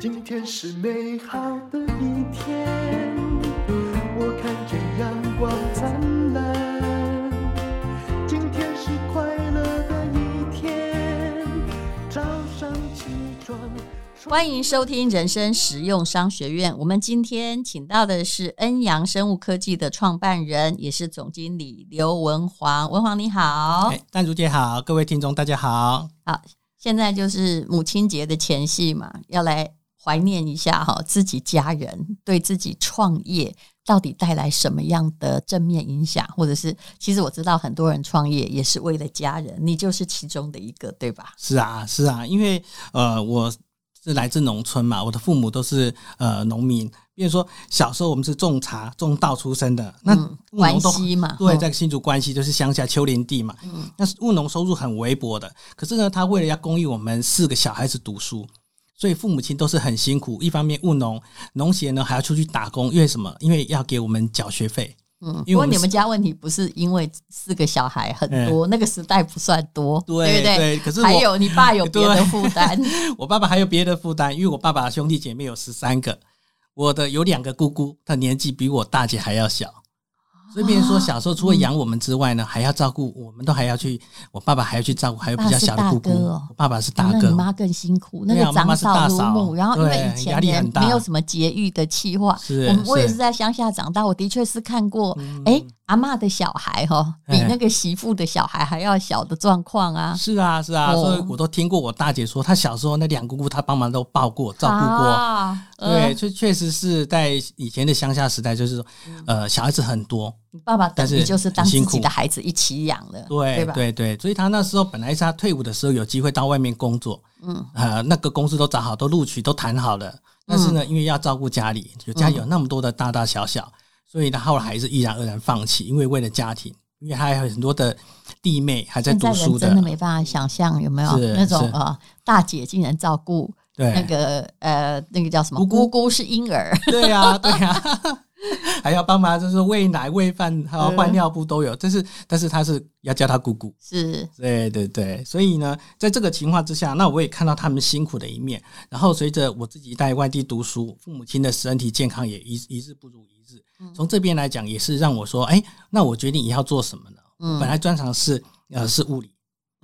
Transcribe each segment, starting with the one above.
今天是美好的一天，我看见阳光灿烂。今天是快乐的一天，早上起床。欢迎收听人生实用商学院。我们今天请到的是恩阳生物科技的创办人，也是总经理刘文煌。文煌你好，淡如姐好，各位听众大家好。好，现在就是母亲节的前夕嘛，要来怀念一下哈自己家人对自己创业到底带来什么样的正面影响，或者是其实我知道很多人创业也是为了家人，你就是其中的一个，对吧？是啊，是啊，因为呃我。是来自农村嘛，我的父母都是呃农民。比如说小时候我们是种茶种稻出身的，那务农都、嗯、嘛，对，在新竹关系就是乡下丘陵地嘛，嗯，那务农收入很微薄的。可是呢，他为了要供应我们四个小孩子读书，所以父母亲都是很辛苦。一方面务农，农闲呢还要出去打工，因为什么？因为要给我们缴学费。嗯，因为你们家问题不是因为四个小孩很多，嗯、那个时代不算多，对，对不对？对，可是还有你爸有别的负担，我爸爸还有别的负担，因为我爸爸兄弟姐妹有十三个，我的有两个姑姑，她年纪比我大姐还要小。所以，变成说小时候除了养我们之外呢，还要照顾，我们都还要去，我爸爸还要去照顾，还有比较小的姑姑。我爸爸是大哥，你妈更辛苦，那个长嫂如母。然后因为以前也没有什么节育的计划，我我也是在乡下长大，我的确是看过，哎。阿妈的小孩哈，比那个媳妇的小孩还要小的状况啊！是啊，是啊，所以我都听过我大姐说，她小时候那两姑姑她帮忙都抱过、照顾过。对，确确实是在以前的乡下时代，就是说，呃，小孩子很多，爸爸但是就是当自己的孩子一起养的，对对对，所以他那时候本来是他退伍的时候有机会到外面工作，嗯，呃，那个公司都找好，都录取，都谈好了，但是呢，因为要照顾家里，就家里有那么多的大大小小。所以他后来还是毅然而然放弃，因为为了家庭，因为他还有很多的弟妹还在读书的，真的没办法想象有没有那种呃大姐竟然照顾那个呃那个叫什么姑姑是婴儿，对呀对呀。还要帮忙，就是喂奶、喂饭，还有换尿布都有。但是，但是他是要叫他姑姑，是，对对对。所以呢，在这个情况之下，那我也看到他们辛苦的一面。然后随着我自己在外地读书，父母亲的身体健康也一一日不如一日。从这边来讲，也是让我说，哎，那我决定以后做什么呢？嗯，本来专长是呃是物理，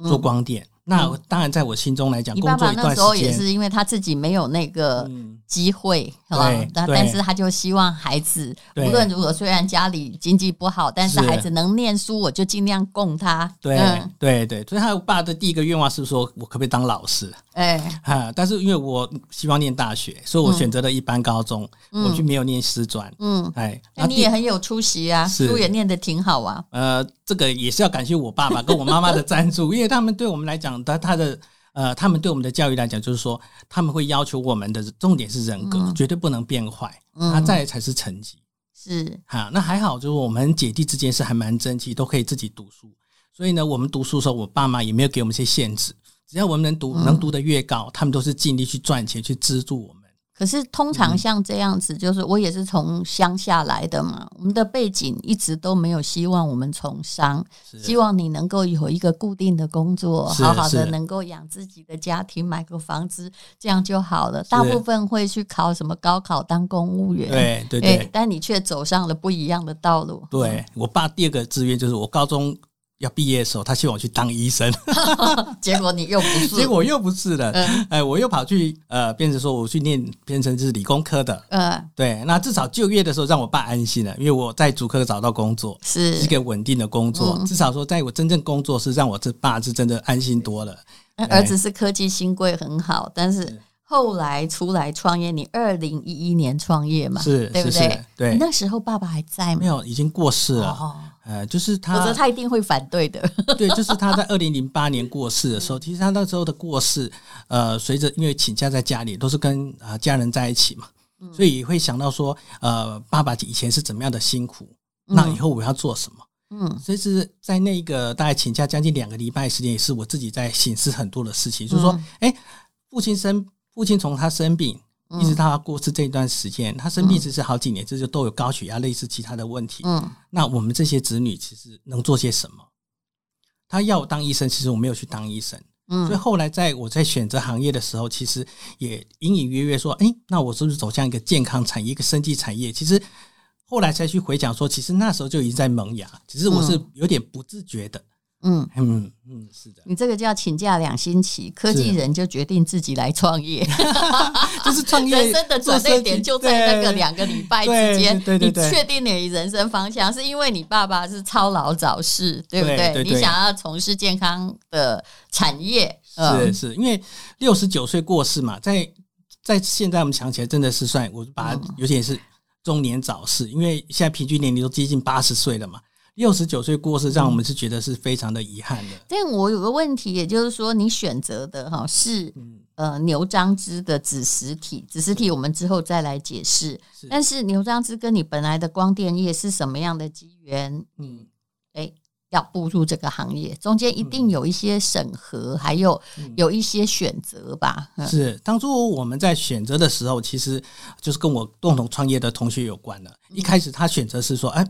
做光电。那当然，在我心中来讲，工作一段时间，那时候也是因为他自己没有那个机会，是吧？但但是他就希望孩子无论如何，虽然家里经济不好，但是孩子能念书，我就尽量供他。对对对，所以他爸的第一个愿望是说，我可不可以当老师？哎，哈，但是因为我希望念大学，所以我选择了一般高中，我就没有念师专。嗯，哎，那你也很有出息啊，书也念得挺好啊。呃，这个也是要感谢我爸爸跟我妈妈的赞助，因为他们对我们来讲。他他的呃，他们对我们的教育来讲，就是说他们会要求我们的重点是人格，嗯、绝对不能变坏，那、嗯、再来才是成绩。是哈，那还好，就是我们姐弟之间是还蛮争气，都可以自己读书。所以呢，我们读书的时候，我爸妈也没有给我们一些限制，只要我们能读，嗯、能读得越高，他们都是尽力去赚钱去资助我们。可是通常像这样子，就是我也是从乡下来的嘛，我们的背景一直都没有希望我们从商，希望你能够有一个固定的工作，好好的能够养自己的家庭，买个房子，这样就好了。大部分会去考什么高考当公务员，对对对，但你却走上了不一样的道路。对，我爸第二个志愿就是我高中。要毕业的时候，他希望我去当医生，结果你又不是，结果又不是了，嗯、哎，我又跑去呃，变成说我去念，变成是理工科的，嗯，对，那至少就业的时候让我爸安心了，因为我在主科找到工作，是。一个稳定的工作，嗯、至少说在我真正工作是让我这爸是真的安心多了。儿子是科技新贵很好，但是。后来出来创业，你二零一一年创业嘛？是，对不对？对，那时候爸爸还在吗？没有，已经过世了。哦，呃，就是他，否则他一定会反对的。对，就是他在 二零零八年过世的时候，其实他那时候的过世，呃，随着因为请假在家里，都是跟啊家人在一起嘛，所以会想到说，呃，爸爸以前是怎么样的辛苦，那以后我要做什么？嗯，所以是在那个大概请假将近两个礼拜时间，也是我自己在省思很多的事情，就是说，哎，父亲生。父亲从他生病一直到他过世这一段时间，嗯、他生病只是好几年，这就都有高血压，类似其他的问题。嗯，那我们这些子女其实能做些什么？他要我当医生，其实我没有去当医生。嗯，所以后来在我在选择行业的时候，其实也隐隐约约说，哎，那我是不是走向一个健康产业、一个生计产业？其实后来才去回想说，其实那时候就已经在萌芽，只是我是有点不自觉的。嗯嗯。嗯嗯，是的，你这个叫请假两星期，科技人就决定自己来创业，就是创业 人生的转折点就在那个两个礼拜之间，对对对，你确定你人生方向，是因为你爸爸是操劳早逝，对不对？对对对，你想要从事健康的产业，是是，因为六十九岁过世嘛，在在现在我们想起来，真的是算我把它有点是中年早逝，因为现在平均年龄都接近八十岁了嘛。六十九岁过世，让我们是觉得是非常的遗憾的。但我有个问题，也就是说，你选择的哈是呃牛樟芝的子实体，子实体我们之后再来解释。但是牛樟芝跟你本来的光电业是什么样的机缘？你，哎，要步入这个行业，中间一定有一些审核，还有有一些选择吧？是当初我们在选择的时候，其实就是跟我共同创业的同学有关的。一开始他选择是说，哎，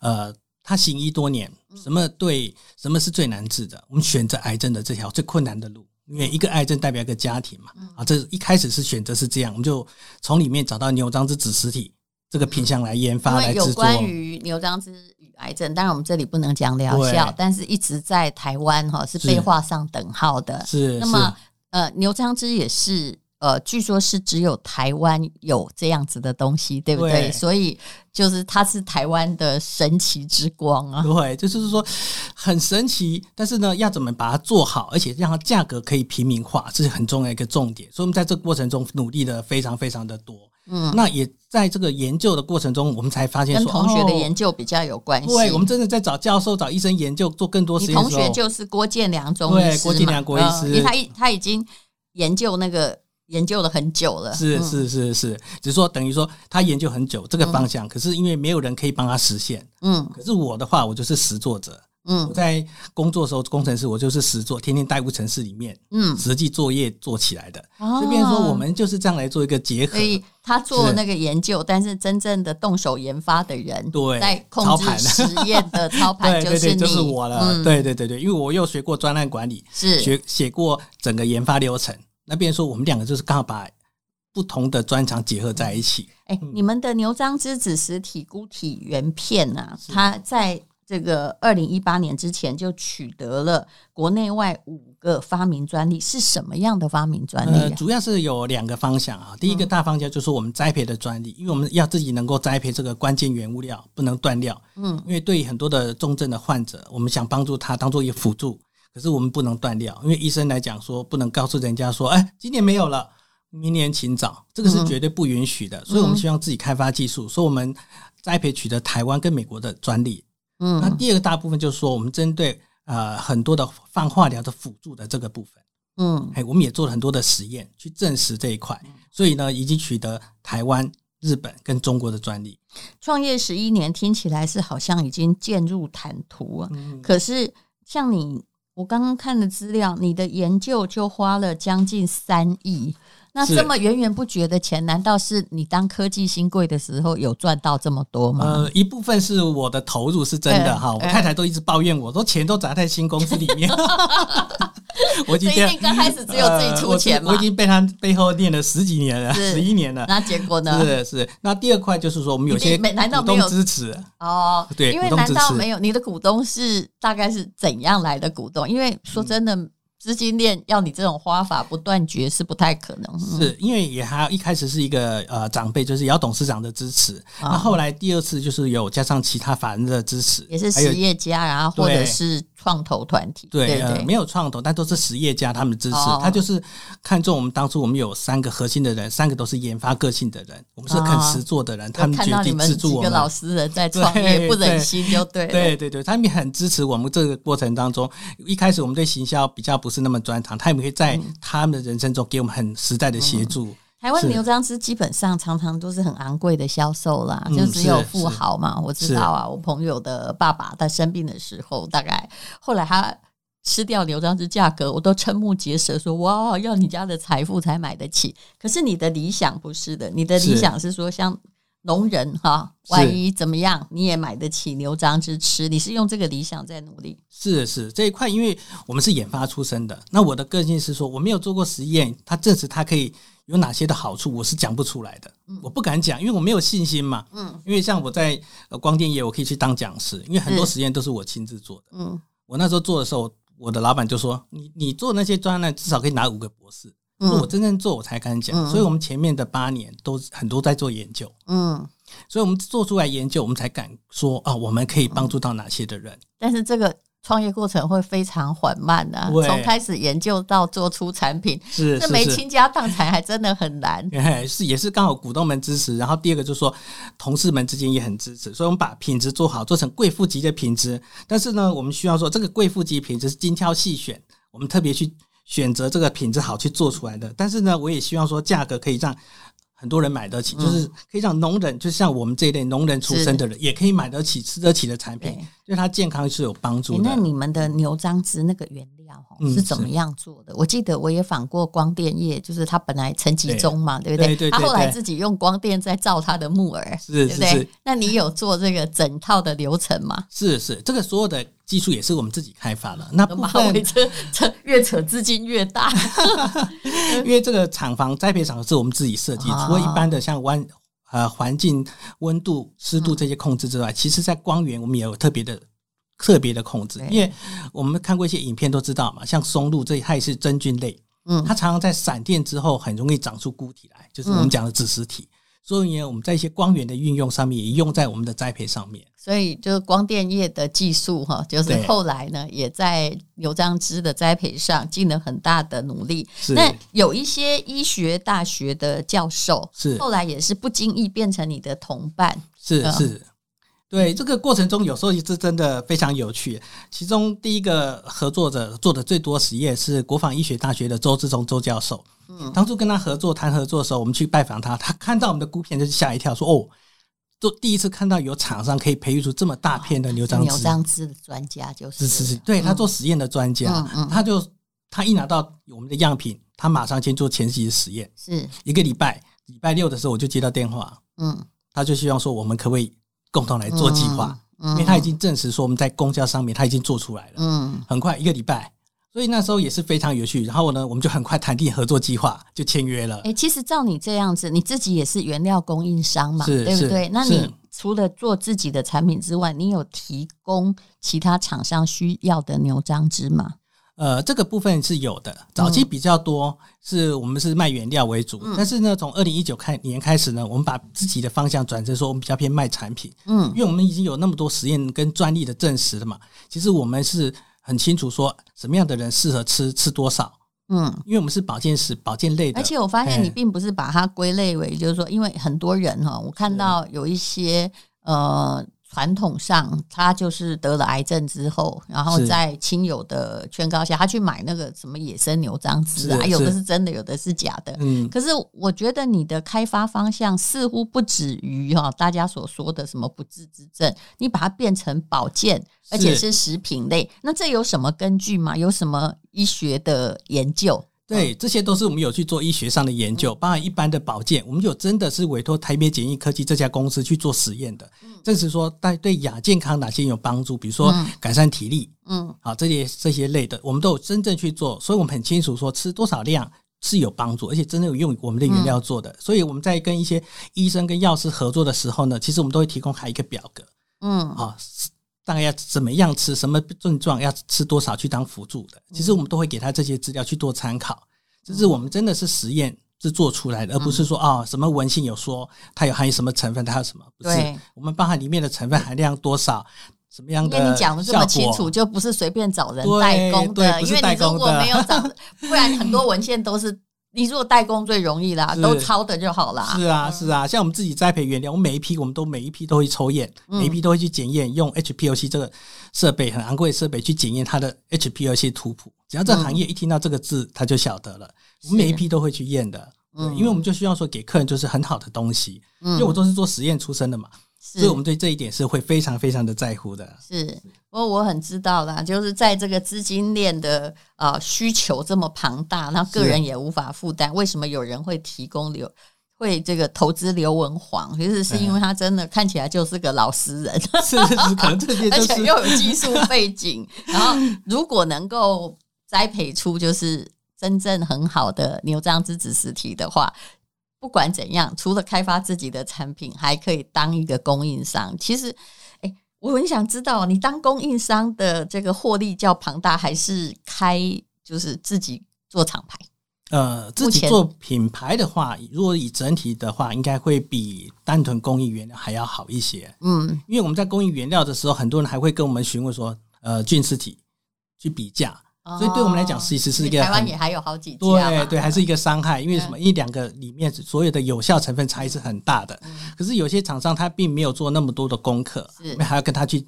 呃。他行医多年，什么对什么是最难治的？我们选择癌症的这条最困难的路，因为一个癌症代表一个家庭嘛。啊，这一开始是选择是这样，我们就从里面找到牛樟芝子实体这个品相来研发来制作。有关于牛樟芝与癌症，当然我们这里不能讲疗效，但是一直在台湾哈是被画上等号的。是，那么呃，牛樟芝也是。呃，据说是只有台湾有这样子的东西，对不对？对，所以就是它是台湾的神奇之光啊。对，就是说很神奇，但是呢，要怎么把它做好，而且让它价格可以平民化，这是很重要一个重点。所以我们在这个过程中努力的非常非常的多。嗯，那也在这个研究的过程中，我们才发现说，跟同学的研究比较有关系。哦、对，我们真的在找教授、找医生研究，做更多实验。同学就是郭建良中医师嘛，郭建良国医师，因为他他已经研究那个。研究了很久了，是是是是，只是说等于说他研究很久这个方向，可是因为没有人可以帮他实现，嗯，可是我的话，我就是实作者，嗯，我在工作的时候，工程师我就是实作，天天待在城市里面，嗯，实际作业做起来的，这边说我们就是这样来做一个结合，所以他做那个研究，但是真正的动手研发的人，对，在控制实验的操盘 就是你，就是我了，对对对对，因为我又学过专案管理，是。学写过整个研发流程。那边说，我们两个就是刚好把不同的专长结合在一起。哎、嗯，你们的牛樟芝子实体菇体原片啊，它在这个二零一八年之前就取得了国内外五个发明专利，是什么样的发明专利、啊？呃，主要是有两个方向啊。第一个大方向就是我们栽培的专利，因为我们要自己能够栽培这个关键原物料，不能断料。嗯，因为对于很多的重症的患者，我们想帮助他当做一个辅助。可是我们不能断料，因为医生来讲说不能告诉人家说，哎，今年没有了，明年请找，这个是绝对不允许的。嗯、所以我们希望自己开发技术，所以我们栽培取得台湾跟美国的专利。嗯，那第二个大部分就是说，我们针对呃很多的放化疗的辅助的这个部分，嗯，哎，我们也做了很多的实验去证实这一块，所以呢，已经取得台湾、日本跟中国的专利。创业十一年听起来是好像已经渐入坦途啊，嗯、可是像你。我刚刚看的资料，你的研究就花了将近三亿。那这么源源不绝的钱，难道是你当科技新贵的时候有赚到这么多吗？呃，一部分是我的投入是真的哈，欸、我太太都一直抱怨我说钱都砸在新公司里面。我今天刚开始只有自己出钱嘛、呃我，我已经被他背后念了十几年了，十一年了。那结果呢？是是。那第二块就是说，我们有些股东支持哦，对，因为难道没有你的股东是大概是怎样来的股东？因为说真的。嗯资金链要你这种花法不断绝是不太可能，嗯、是因为也还一开始是一个呃长辈，就是姚董事长的支持，哦、那后来第二次就是有加上其他法人的支持，也是实业家，然后或者是。创投团体对，对，没有创投，但都是实业家，他们支持。哦、他就是看中我们当初，我们有三个核心的人，三个都是研发个性的人，我们是肯实做的人。哦、他们决定资助我们。几个老实人在创业，不忍心就对。对对对，他们也很支持我们这个过程当中。一开始我们对行销比较不是那么专长，他们可以在他们的人生中给我们很实在的协助。嗯台湾牛樟芝基本上常常都是很昂贵的销售啦，嗯、就只有富豪嘛。我知道啊，我朋友的爸爸他生病的时候，大概后来他吃掉牛樟芝价格，我都瞠目结舌说，说哇，要你家的财富才买得起。可是你的理想不是的，你的理想是说像农人哈，万一怎么样，你也买得起牛樟芝吃。你是用这个理想在努力？是是，这一块，因为我们是研发出身的，那我的个性是说，我没有做过实验，它证实它可以有哪些的好处，我是讲不出来的，我不敢讲，因为我没有信心嘛。嗯，因为像我在光电业，我可以去当讲师，因为很多实验都是我亲自做的。嗯，我那时候做的时候，我的老板就说：“你你做那些专案，至少可以拿五个博士。”嗯，我真正做，我才敢讲。嗯，所以我们前面的八年都很多在做研究。嗯，所以我们做出来研究，我们才敢说啊，我们可以帮助到哪些的人。但是这个创业过程会非常缓慢的，从开始研究到做出产品，是这没倾家荡产还真的很难。是也是刚好股东们支持，然后第二个就是说同事们之间也很支持，所以我们把品质做好，做成贵妇级的品质。但是呢，我们需要说这个贵妇级品质是精挑细选，我们特别去。选择这个品质好去做出来的，但是呢，我也希望说价格可以让很多人买得起，嗯、就是可以让农人，就像我们这一类农人出身的人，也可以买得起、吃得起的产品，对它健康是有帮助的。那你们的牛樟芝那个原料是怎么样做的？嗯、我记得我也访过光电业，就是他本来陈吉中嘛，对，不对？对对后来自己用光电在造他的木耳，是对不对？是是，那你有做这个整套的流程吗？是是，这个所有的。技术也是我们自己开发的，那部分这这越扯资金越大，因为这个厂房栽培厂是我们自己设计，除了一般的像温呃环境温度、湿度这些控制之外，其实在光源我们也有特别的特别的控制，因为我们看过一些影片都知道嘛，像松露这它也是真菌类，嗯，它常常在闪电之后很容易长出菇体来，就是我们讲的子实体。所以呢，我们在一些光源的运用上面，也用在我们的栽培上面。所以，就是光电业的技术哈，就是后来呢，也在牛樟芝的栽培上尽了很大的努力。是。那有一些医学大学的教授，是后来也是不经意变成你的同伴。是是。对，这个过程中，有时候也是真的非常有趣。其中第一个合作者做的最多实验是国防医学大学的周志忠周教授。嗯，当初跟他合作谈合作的时候，我们去拜访他，他看到我们的菇片就是吓一跳，说：“哦，都第一次看到有厂商可以培育出这么大片的牛樟芝。”牛樟芝的专家就是是是是，对他做实验的专家，嗯嗯，他就他一拿到我们的样品，他马上先做前期的实验。是一个礼拜，礼拜六的时候我就接到电话，嗯，他就希望说我们可不可以。共同来做计划，嗯嗯、因为他已经证实说我们在公交上面他已经做出来了，嗯，很快一个礼拜，所以那时候也是非常有趣。然后呢，我们就很快谈定合作计划，就签约了。哎，其实照你这样子，你自己也是原料供应商嘛，对不对？那你除了做自己的产品之外，你有提供其他厂商需要的牛樟芝吗？呃，这个部分是有的，早期比较多，是我们是卖原料为主，嗯、但是呢，从二零一九开年开始呢，我们把自己的方向转成说，我们比较偏卖产品，嗯，因为我们已经有那么多实验跟专利的证实了嘛，其实我们是很清楚说什么样的人适合吃，吃多少，嗯，因为我们是保健食、保健类的，而且我发现你并不是把它归类为，就是说，因为很多人哈，我看到有一些呃。传统上，他就是得了癌症之后，然后在亲友的劝告下，他去买那个什么野生牛樟芝啊，有的是真的，有的是假的。嗯，可是我觉得你的开发方向似乎不止于哈大家所说的什么不治之症，你把它变成保健，而且是食品类，那这有什么根据吗？有什么医学的研究？对，这些都是我们有去做医学上的研究，包含一般的保健，我们有真的是委托台北检验科技这家公司去做实验的，证实说对对亚健康哪些有帮助，比如说改善体力，嗯，好这些这些类的，我们都有真正去做，所以我们很清楚说吃多少量是有帮助，而且真的有用我们的原料做的，所以我们在跟一些医生跟药师合作的时候呢，其实我们都会提供还一个表格，嗯，好。大概要怎么样吃，什么症状要吃多少去当辅助的，其实我们都会给他这些资料去做参考。这是我们真的是实验是做出来的，而不是说啊、哦、什么文献有说它有含有什么成分，它有什么不是？对我们包含里面的成分含量多少，什么样的？因为你讲的这么清楚，就不是随便找人代工的，因为你如果没有找，不然很多文献都是。你如果代工最容易啦，都抄的就好啦。是啊，是啊，像我们自己栽培原料，我们每一批我们都每一批都会抽验，嗯、每一批都会去检验，用 HPLC 这个设备很昂贵的设备去检验它的 HPLC 图谱。只要这行业一听到这个字，他就晓得了。我们每一批都会去验的，嗯，因为我们就需要说给客人就是很好的东西。嗯，因为我都是做实验出身的嘛。是所以，我们对这一点是会非常非常的在乎的。是，不过我很知道啦，就是在这个资金链的啊、呃、需求这么庞大，那个人也无法负担。是为什么有人会提供流，会这个投资刘文煌，其实是因为他真的看起来就是个老实人，是是是，可能这些、就是、而且又有技术背景，然后如果能够栽培出就是真正很好的牛樟芝子实体的话，不管怎样，除了开发自己的产品，还可以当一个供应商。其实，哎，我很想知道，你当供应商的这个获利较庞大，还是开就是自己做厂牌？呃，自己做品牌的话，如果以整体的话，应该会比单纯供应原料还要好一些。嗯，因为我们在供应原料的时候，很多人还会跟我们询问说，呃，菌丝体去比价，哦、所以对我们来讲，其实是一个台湾也还有好几家，对对，还是一个伤害。因为什么？因为两个里面所有的有效成分差异是很大的。嗯、可是有些厂商他并没有做那么多的功课，还要跟他去。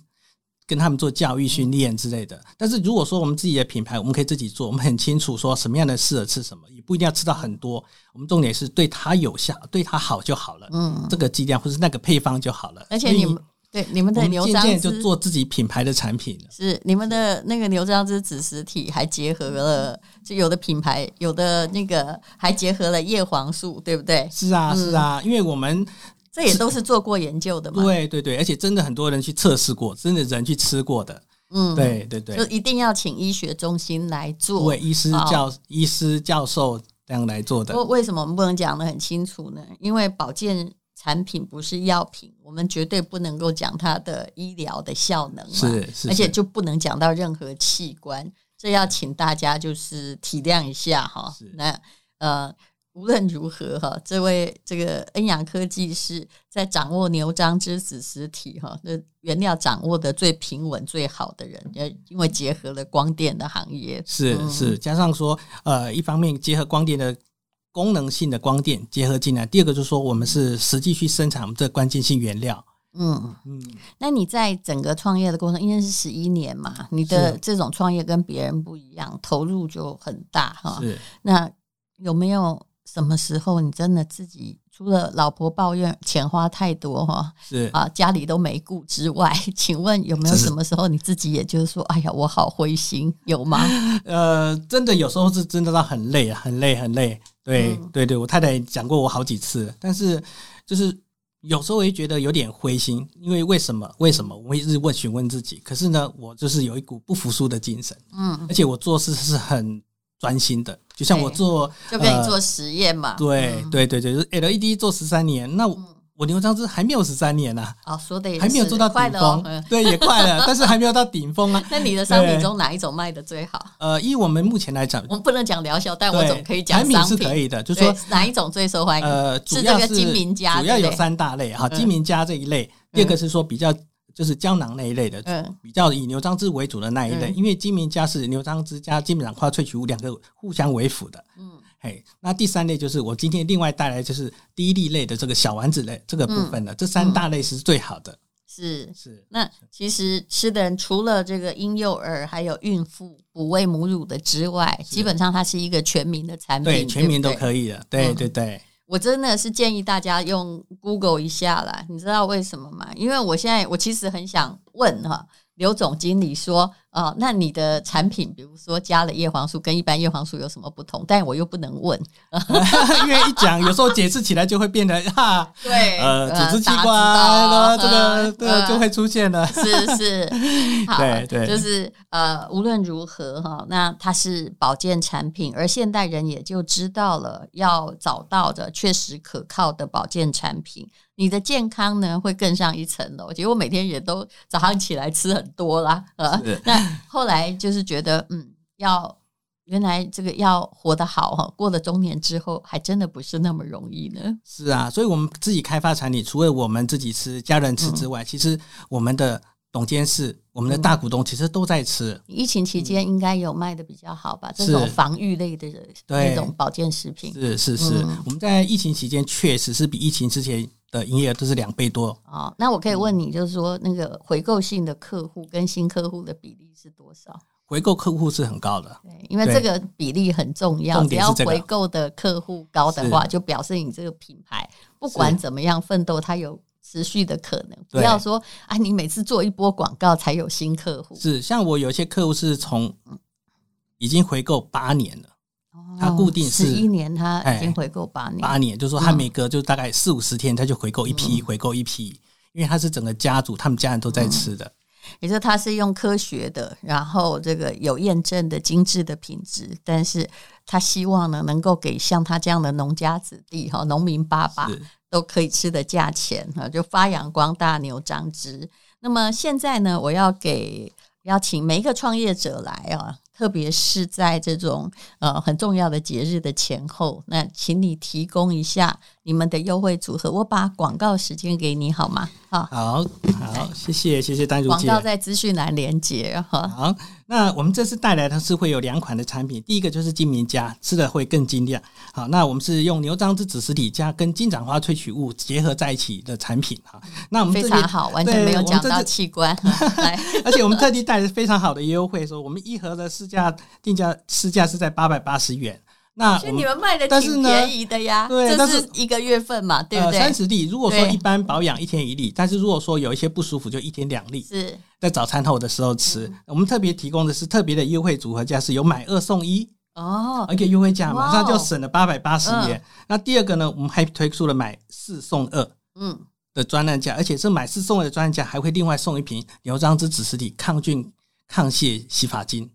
跟他们做教育训练之类的，但是如果说我们自己的品牌，我们可以自己做，我们很清楚说什么样的适合吃什么，也不一定要吃到很多。我们重点是对它有效，对它好就好了。嗯，这个剂量或是那个配方就好了。而且你们对你们的牛樟芝就做自己品牌的产品，是你们的那个牛樟芝子实体还结合了，就有的品牌有的那个还结合了叶黄素，对不对？是啊，是啊，因为我们。这也都是做过研究的嘛？对对对，而且真的很多人去测试过，真的人去吃过的。嗯，对对对，就一定要请医学中心来做，对，医师教、哦、医师教授这样来做的。为什么我们不能讲得很清楚呢？因为保健产品不是药品，我们绝对不能够讲它的医疗的效能嘛，是是，是，而且就不能讲到任何器官，这要请大家就是体谅一下哈。那呃。无论如何哈，这位这个恩阳科技是在掌握牛樟之子实体哈，那原料掌握的最平稳最好的人，因为结合了光电的行业，是是，加上说呃，一方面结合光电的功能性的光电结合进来，第二个就是说我们是实际去生产我们这关键性原料，嗯嗯。那你在整个创业的过程，因为是十一年嘛，你的这种创业跟别人不一样，投入就很大哈。是，那有没有？什么时候你真的自己除了老婆抱怨钱花太多哈，是啊，家里都没顾之外，请问有没有什么时候你自己也就是说，哎呀，我好灰心，有吗？呃，真的有时候是真的到很累，很累，很累。对，嗯、对，对，我太太讲过我好几次，但是就是有时候我也觉得有点灰心，因为为什么？为什么？我会一直问询问自己，可是呢，我就是有一股不服输的精神，嗯，而且我做事是很。专心的，就像我做，就跟你做实验嘛。呃、对对对对，就是 LED 做十三年，那我，牛樟芝还没有十三年呢，啊。哦，说的也是，还没有做到顶峰，哦，对，也快了，但是还没有到顶峰啊。那你的商品中哪一种卖的最好？呃，以我们目前来讲，我们不能讲疗效，但我总可以讲商品，产品是可以的，就是说哪一种最受欢迎？呃，主要是金明家，主要有三大类哈，金明家这一类，嗯，第二个是说比较。就是胶囊那一类的，嗯，比较以牛樟芝为主的那一类，嗯、因为金明家是牛樟芝加金盏花萃取物两个互相为辅的，嗯，嘿，那第三类就是我今天另外带来就是第一粒类的这个小丸子类这个部分的，嗯、这三大类是最好的，嗯、是是。那其实吃的人除了这个婴幼儿还有孕妇哺喂母乳的之外，基本上它是一个全民的产品，对，全民都可以的，对对对，我真的是建议大家用 Google 一下啦，你知道为什么吗？因为我现在我其实很想问哈。刘总经理说：“哦，那你的产品，比如说加了叶黄素，跟一般叶黄素有什么不同？但我又不能问，因为一讲，有时候解释起来就会变得哈，对，呃，组织器官，这个这个就会出现了，是是，好，对对，就是呃，无论如何哈，那它是保健产品，而现代人也就知道了，要找到的确实可靠的保健产品。”你的健康呢会更上一层楼，结果每天也都早上起来吃很多啦，呃，那 后来就是觉得，嗯，要原来这个要活得好哈，过了中年之后还真的不是那么容易呢。是啊，所以我们自己开发产品，除了我们自己吃、家人吃之外，嗯、其实我们的。董监事，我们的大股东其实都在吃。嗯、疫情期间应该有卖的比较好吧？这种防御类的那种保健食品，是是是。嗯、我们在疫情期间确实是比疫情之前的营业额都是两倍多。哦，那我可以问你，就是说那个回购性的客户跟新客户的比例是多少？回购客户是很高的，对，因为这个比例很重要。只要回购的客户高的话，就表示你这个品牌不管怎么样奋斗，它有。持续的可能，不要说啊，你每次做一波广告才有新客户。是，像我有些客户是从已经回购八年了，它固定是一年，他已经回购八年，八年就是说他每隔就大概四五十天，他就回购一批，回购一批，因为他是整个家族，他们家人都在吃的。也就是它是用科学的，然后这个有验证的精致的品质，但是他希望呢，能够给像他这样的农家子弟哈，农民爸爸都可以吃的价钱哈，就发扬光大牛樟芝。那么现在呢，我要给邀请每一个创业者来啊。特别是在这种呃很重要的节日的前后，那请你提供一下你们的优惠组合，我把广告时间给你好吗？好，好，好，谢谢，谢谢丹如姐。广告在资讯栏连接哈。好，那我们这次带来的是会有两款的产品，第一个就是金明家，吃的会更精亮。好，那我们是用牛樟芝子实体加跟金盏花萃取物结合在一起的产品哈。那我们非常好，完全没有讲到器官。来，而且我们特地带来非常好的优惠，说我们一盒的市价定价市价是在八百八十元。那你们卖的挺便宜的呀，对，这是一个月份嘛，对不对？三十粒，如果说一般保养一天一粒，但是如果说有一些不舒服，就一天两粒。是在早餐后的时候吃。我们特别提供的是特别的优惠组合价，是有买二送一哦，而且优惠价马上就省了八百八十元。那第二个呢，我们还推出了买四送二嗯的专案价，而且是买四送二的专案价，还会另外送一瓶牛樟芝子实体抗菌抗屑洗发精，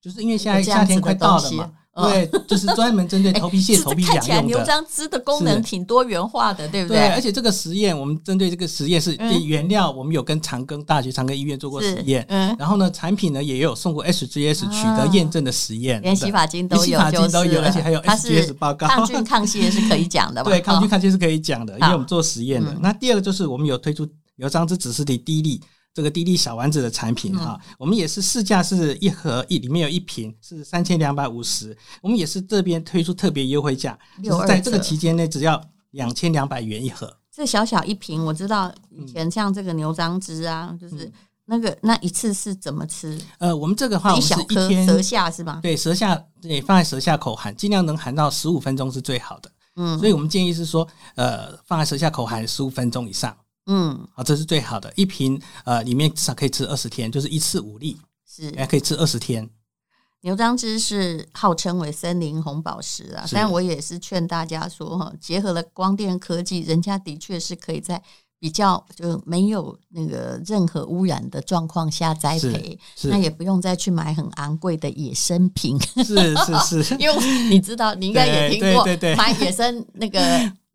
就是因为现在夏天快到了嘛。对，就是专门针对头皮屑、头皮痒用的。看起来牛樟芝的功能挺多元化的，对不对？对，而且这个实验，我们针对这个实验是原料，我们有跟长庚大学、长庚医院做过实验。嗯。然后呢，产品呢也有送过 SGS 取得验证的实验，连洗发精都有，洗发精都有，而且还有 SGS 报告。抗菌抗屑是可以讲的吧？对，抗菌抗屑是可以讲的，因为我们做实验的。那第二个就是我们有推出牛樟芝子实体滴粒。这个滴滴小丸子的产品哈，嗯、我们也是市价是一盒一里面有一瓶是三千两百五十，我们也是这边推出特别优惠价，就是在这个期间内只要两千两百元一盒。这小小一瓶，我知道以前像这个牛樟汁啊，嗯、就是那个那一次是怎么吃？呃，我们这个话我们是一天舌下是吧？对，舌下对，放在舌下口含，尽量能含到十五分钟是最好的。嗯，所以我们建议是说，呃，放在舌下口含十五分钟以上。嗯，好，这是最好的。一瓶，呃，里面至少可以吃二十天，就是一次五粒，是。还可以吃二十天。牛樟芝是号称为森林红宝石啊，是但我也是劝大家说哈，结合了光电科技，人家的确是可以在比较就没有那个任何污染的状况下栽培，那也不用再去买很昂贵的野生品，是是是，因为你知道，你应该也听过，对对对，买野生那个。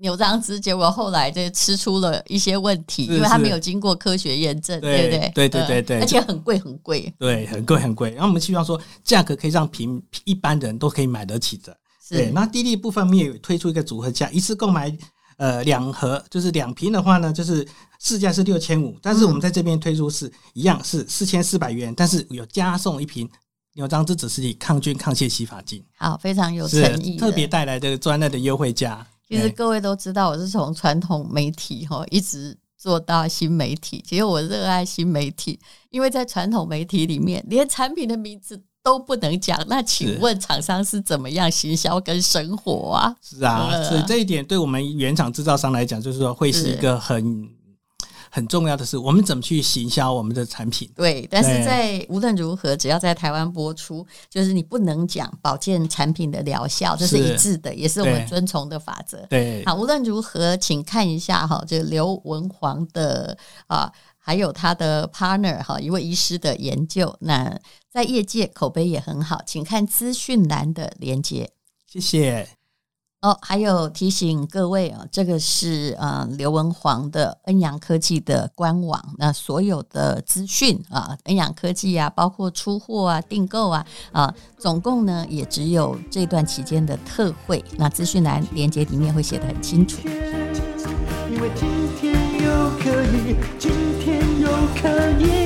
牛樟芝，结果后来就吃出了一些问题，因为它没有经过科学验证，对，对不对？对对对对，而且很贵很贵，对，很贵很贵。然后我们希望说，价格可以让平一般人都可以买得起的。是对，那滴滴部分面有推出一个组合价，一次购买呃两盒，就是两瓶的话呢，就是市价是六千五，但是我们在这边推出是一样是四千四百元，但是有加送一瓶牛樟芝子是以抗菌抗屑洗发精，好，非常有诚意，特别带来的专案的优惠价。其实各位都知道，我是从传统媒体哈一直做到新媒体。其实我热爱新媒体，因为在传统媒体里面，连产品的名字都不能讲。那请问厂商是怎么样行销跟生活啊？是啊，所以这一点对我们原厂制造商来讲，就是说会是一个很。很重要的是，我们怎么去行销我们的产品？对，但是在无论如何，只要在台湾播出，就是你不能讲保健产品的疗效，这是一致的，也是我们遵从的法则。对，好，无论如何，请看一下哈，这个刘文煌的啊，还有他的 partner 哈，一位医师的研究，那在业界口碑也很好，请看资讯栏的连接。谢谢。哦，还有提醒各位啊，这个是呃刘文煌的恩阳科技的官网，那所有的资讯啊，恩阳科技啊，包括出货啊、订购啊啊，总共呢也只有这段期间的特惠，那资讯栏连接里面会写得很清楚。因为今天又可以，今天又可以